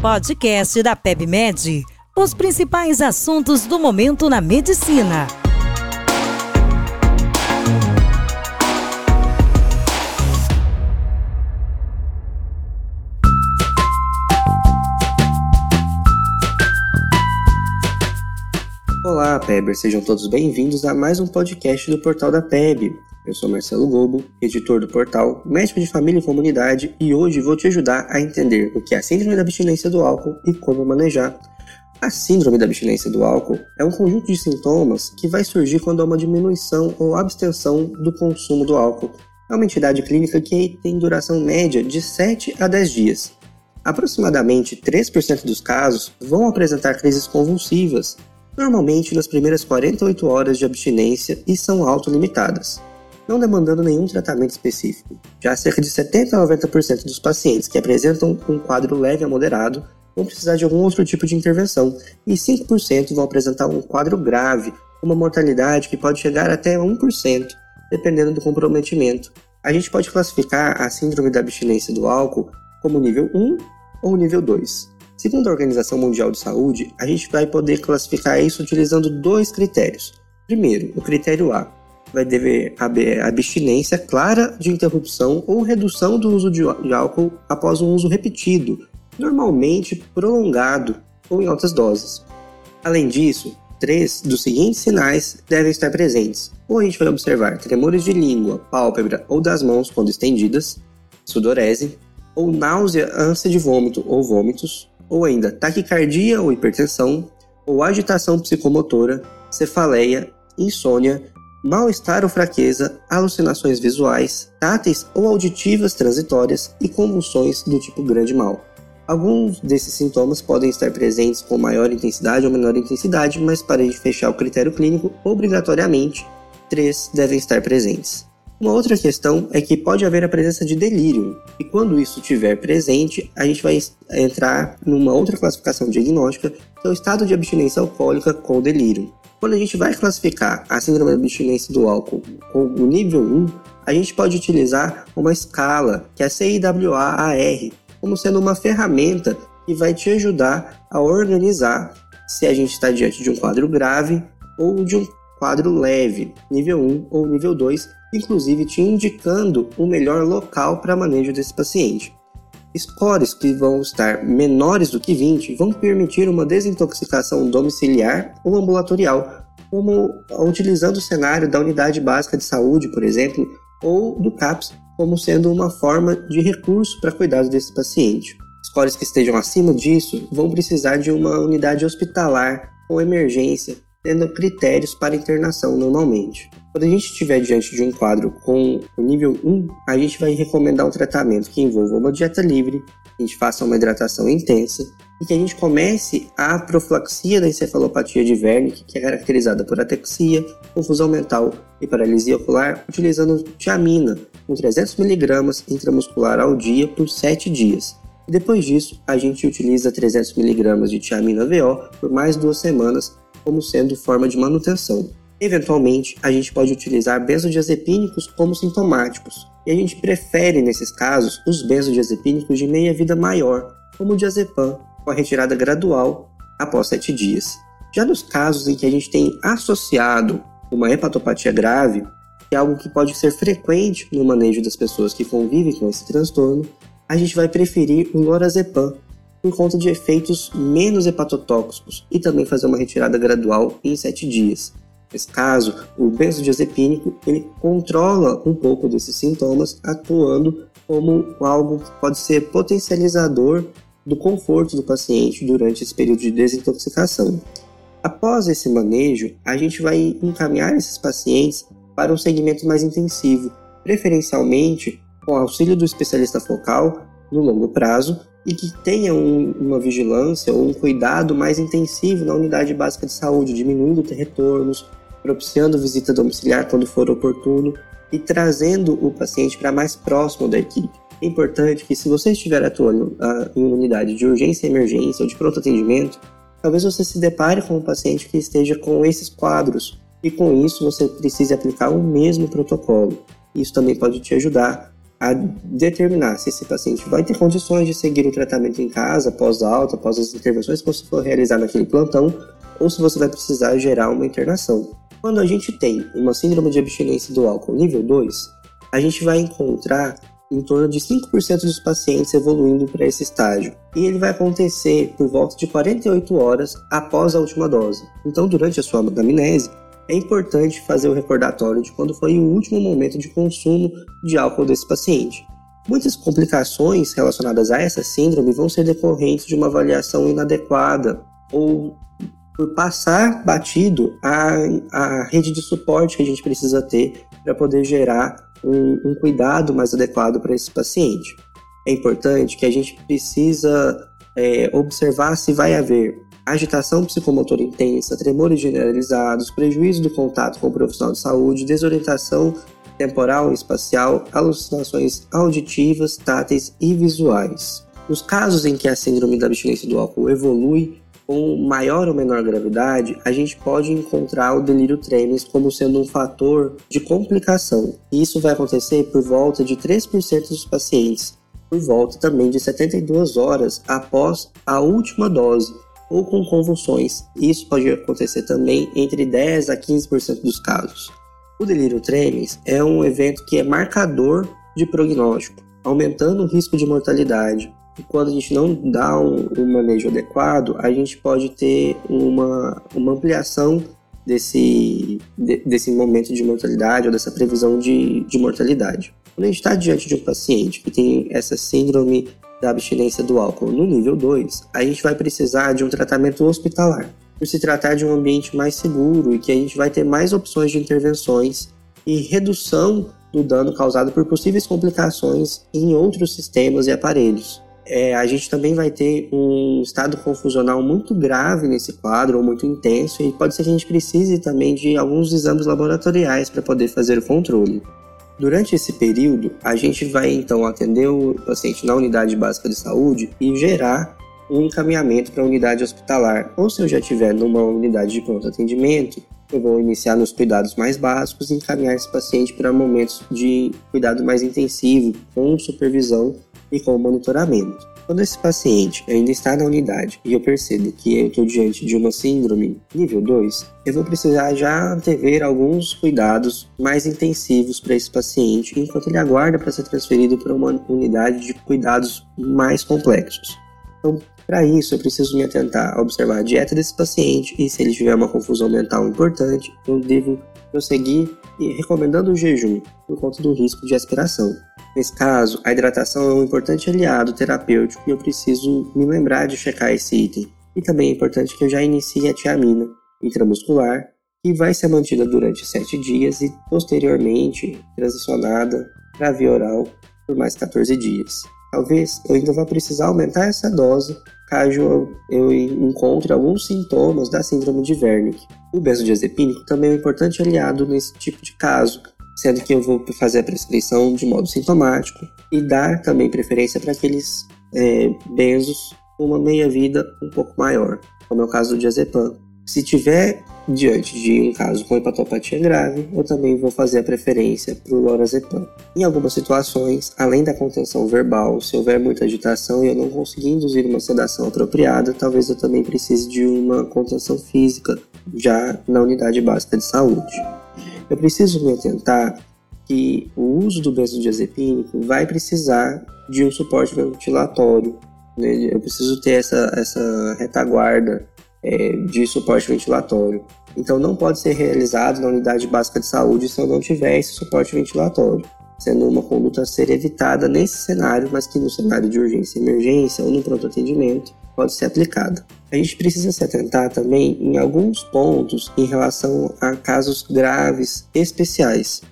Podcast da PebMed. Os principais assuntos do momento na medicina. Olá, Pebers, sejam todos bem-vindos a mais um podcast do Portal da Peb. Eu sou Marcelo Gobo, editor do portal, médico de família e comunidade, e hoje vou te ajudar a entender o que é a síndrome da abstinência do álcool e como manejar. A síndrome da abstinência do álcool é um conjunto de sintomas que vai surgir quando há uma diminuição ou abstenção do consumo do álcool. É uma entidade clínica que tem duração média de 7 a 10 dias. Aproximadamente 3% dos casos vão apresentar crises convulsivas, normalmente nas primeiras 48 horas de abstinência e são autolimitadas não demandando nenhum tratamento específico. Já cerca de 70 a 90% dos pacientes que apresentam um quadro leve a moderado vão precisar de algum outro tipo de intervenção, e 5% vão apresentar um quadro grave, uma mortalidade que pode chegar até 1%, dependendo do comprometimento. A gente pode classificar a síndrome da abstinência do álcool como nível 1 ou nível 2. Segundo a Organização Mundial de Saúde, a gente vai poder classificar isso utilizando dois critérios. Primeiro, o critério A, vai dever haver abstinência clara de interrupção ou redução do uso de álcool após um uso repetido, normalmente prolongado ou em altas doses. Além disso, três dos seguintes sinais devem estar presentes. Ou a gente vai observar tremores de língua, pálpebra ou das mãos quando estendidas, sudorese, ou náusea, ânsia de vômito ou vômitos, ou ainda taquicardia ou hipertensão, ou agitação psicomotora, cefaleia, insônia mal-estar ou fraqueza, alucinações visuais, táteis ou auditivas transitórias e convulsões do tipo grande mal. Alguns desses sintomas podem estar presentes com maior intensidade ou menor intensidade, mas para fechar o critério clínico, obrigatoriamente, três devem estar presentes. Uma outra questão é que pode haver a presença de delírio, e quando isso estiver presente, a gente vai entrar numa outra classificação diagnóstica, que é o estado de abstinência alcoólica com delírio. Quando a gente vai classificar a síndrome da abstinência do álcool com o nível 1, a gente pode utilizar uma escala, que é a CIWA-AR, como sendo uma ferramenta que vai te ajudar a organizar se a gente está diante de um quadro grave ou de um quadro leve, nível 1 ou nível 2, inclusive te indicando o melhor local para manejo desse paciente. Scores que vão estar menores do que 20 vão permitir uma desintoxicação domiciliar ou ambulatorial, como utilizando o cenário da unidade básica de saúde, por exemplo, ou do CAPS, como sendo uma forma de recurso para cuidado desse paciente. Scores que estejam acima disso vão precisar de uma unidade hospitalar com emergência, tendo critérios para internação normalmente. Quando a gente estiver diante de um quadro com o nível 1, a gente vai recomendar um tratamento que envolva uma dieta livre, a gente faça uma hidratação intensa e que a gente comece a profilaxia da encefalopatia de Wernicke, que é caracterizada por atexia, confusão mental e paralisia ocular, utilizando tiamina, com 300mg intramuscular ao dia por 7 dias. Depois disso, a gente utiliza 300mg de tiamina VO por mais duas semanas como sendo forma de manutenção. Eventualmente, a gente pode utilizar benzodiazepínicos como sintomáticos, e a gente prefere, nesses casos, os benzodiazepínicos de meia-vida maior, como o diazepam, com a retirada gradual após 7 dias. Já nos casos em que a gente tem associado uma hepatopatia grave, que é algo que pode ser frequente no manejo das pessoas que convivem com esse transtorno, a gente vai preferir o lorazepam por conta de efeitos menos hepatotóxicos e também fazer uma retirada gradual em 7 dias. Nesse caso, o benzodiazepínico ele controla um pouco desses sintomas, atuando como algo que pode ser potencializador do conforto do paciente durante esse período de desintoxicação. Após esse manejo, a gente vai encaminhar esses pacientes para um segmento mais intensivo, preferencialmente com auxílio do especialista focal no longo prazo e que tenha um, uma vigilância ou um cuidado mais intensivo na unidade básica de saúde, diminuindo retornos, propiciando visita domiciliar quando for oportuno e trazendo o paciente para mais próximo da equipe. É importante que, se você estiver atuando uh, em unidade de urgência e emergência ou de pronto atendimento, talvez você se depare com um paciente que esteja com esses quadros e, com isso, você precise aplicar o mesmo protocolo. Isso também pode te ajudar a determinar se esse paciente vai ter condições de seguir o tratamento em casa, após alta, após as intervenções que você for realizar naquele plantão, ou se você vai precisar gerar uma internação. Quando a gente tem uma síndrome de abstinência do álcool nível 2, a gente vai encontrar em torno de 5% dos pacientes evoluindo para esse estágio. E ele vai acontecer por volta de 48 horas após a última dose. Então, durante a sua anamnese, é importante fazer o recordatório de quando foi o último momento de consumo de álcool desse paciente. Muitas complicações relacionadas a essa síndrome vão ser decorrentes de uma avaliação inadequada ou por passar batido a, a rede de suporte que a gente precisa ter para poder gerar um, um cuidado mais adequado para esse paciente. É importante que a gente precisa é, observar se vai haver agitação psicomotora intensa, tremores generalizados, prejuízo do contato com o profissional de saúde, desorientação temporal e espacial, alucinações auditivas, táteis e visuais. Nos casos em que a síndrome da abstinência do álcool evolui com maior ou menor gravidade, a gente pode encontrar o delírio tremens como sendo um fator de complicação. E isso vai acontecer por volta de 3% dos pacientes, por volta também de 72 horas após a última dose, ou com convulsões. Isso pode acontecer também entre 10 a 15% dos casos. O delírio tremens é um evento que é marcador de prognóstico, aumentando o risco de mortalidade, e quando a gente não dá um, um manejo adequado, a gente pode ter uma, uma ampliação desse, de, desse momento de mortalidade ou dessa previsão de, de mortalidade. Quando a gente está diante de um paciente que tem essa síndrome da abstinência do álcool. No nível 2, a gente vai precisar de um tratamento hospitalar, por se tratar de um ambiente mais seguro e que a gente vai ter mais opções de intervenções e redução do dano causado por possíveis complicações em outros sistemas e aparelhos. É, a gente também vai ter um estado confusional muito grave nesse quadro, ou muito intenso, e pode ser que a gente precise também de alguns exames laboratoriais para poder fazer o controle. Durante esse período, a gente vai então atender o paciente na unidade básica de saúde e gerar um encaminhamento para a unidade hospitalar. Ou se eu já estiver numa unidade de pronto atendimento, eu vou iniciar nos cuidados mais básicos e encaminhar esse paciente para momentos de cuidado mais intensivo, com supervisão e com monitoramento. Quando esse paciente ainda está na unidade e eu percebo que eu estou diante de uma síndrome nível 2, eu vou precisar já antever alguns cuidados mais intensivos para esse paciente enquanto ele aguarda para ser transferido para uma unidade de cuidados mais complexos. Então, para isso, eu preciso me atentar a observar a dieta desse paciente e se ele tiver uma confusão mental importante, eu devo prosseguir recomendando o jejum por conta do risco de aspiração. Nesse caso, a hidratação é um importante aliado terapêutico e eu preciso me lembrar de checar esse item. E também é importante que eu já inicie a tiamina intramuscular, que vai ser mantida durante 7 dias e posteriormente transicionada para via oral por mais 14 dias. Talvez eu ainda vá precisar aumentar essa dose caso eu encontre alguns sintomas da síndrome de Wernicke. O benzodiazepínico também é um importante aliado nesse tipo de caso, sendo que eu vou fazer a prescrição de modo sintomático e dar também preferência para aqueles é, benzos com uma meia-vida um pouco maior, como é o caso do diazepam. Se tiver diante de um caso com hepatopatia grave, eu também vou fazer a preferência para o lorazepam. Em algumas situações, além da contenção verbal, se houver muita agitação e eu não conseguir induzir uma sedação apropriada, talvez eu também precise de uma contenção física já na unidade básica de saúde eu preciso me atentar que o uso do benzodiazepínico vai precisar de um suporte ventilatório. Né? Eu preciso ter essa, essa retaguarda é, de suporte ventilatório. Então, não pode ser realizado na unidade básica de saúde se eu não tiver esse suporte ventilatório, sendo uma conduta a ser evitada nesse cenário, mas que no cenário de urgência e emergência ou no pronto atendimento pode ser aplicada. A gente precisa se atentar também em alguns pontos em relação a casos graves especiais.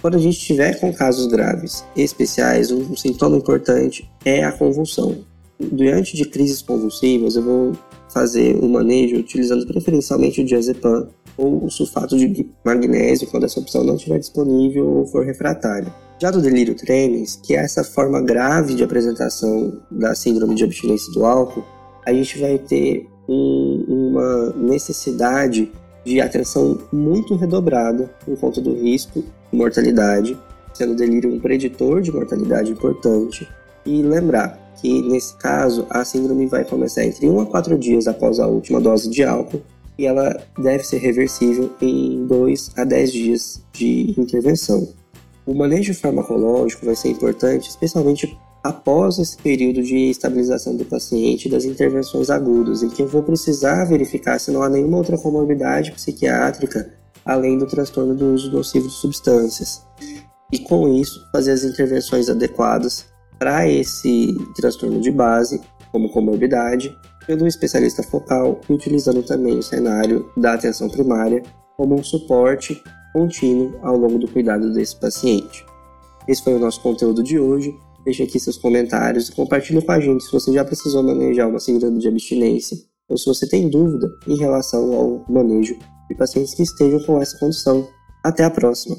Quando a gente estiver com casos graves especiais, um sintoma importante é a convulsão. Diante de crises convulsivas, eu vou fazer o manejo utilizando preferencialmente o diazepam ou o sulfato de magnésio quando essa opção não estiver disponível ou for refratária. Já do delírio tremens, que é essa forma grave de apresentação da síndrome de abstinência do álcool, a gente vai ter um, uma necessidade de atenção muito redobrada por conta do risco de mortalidade sendo o delírio um preditor de mortalidade importante. E lembrar que, nesse caso, a síndrome vai começar entre 1 a 4 dias após a última dose de álcool e ela deve ser reversível em 2 a 10 dias de intervenção. O manejo farmacológico vai ser importante, especialmente após esse período de estabilização do paciente das intervenções agudas, em que eu vou precisar verificar se não há nenhuma outra comorbidade psiquiátrica além do transtorno do uso nocivo de substâncias. E com isso, fazer as intervenções adequadas para esse transtorno de base, como comorbidade, pelo especialista focal utilizando também o cenário da atenção primária como um suporte contínuo ao longo do cuidado desse paciente. Esse foi o nosso conteúdo de hoje. Deixe aqui seus comentários e compartilhe com a gente se você já precisou manejar uma síndrome de abstinência ou se você tem dúvida em relação ao manejo de pacientes que estejam com essa condição. Até a próxima!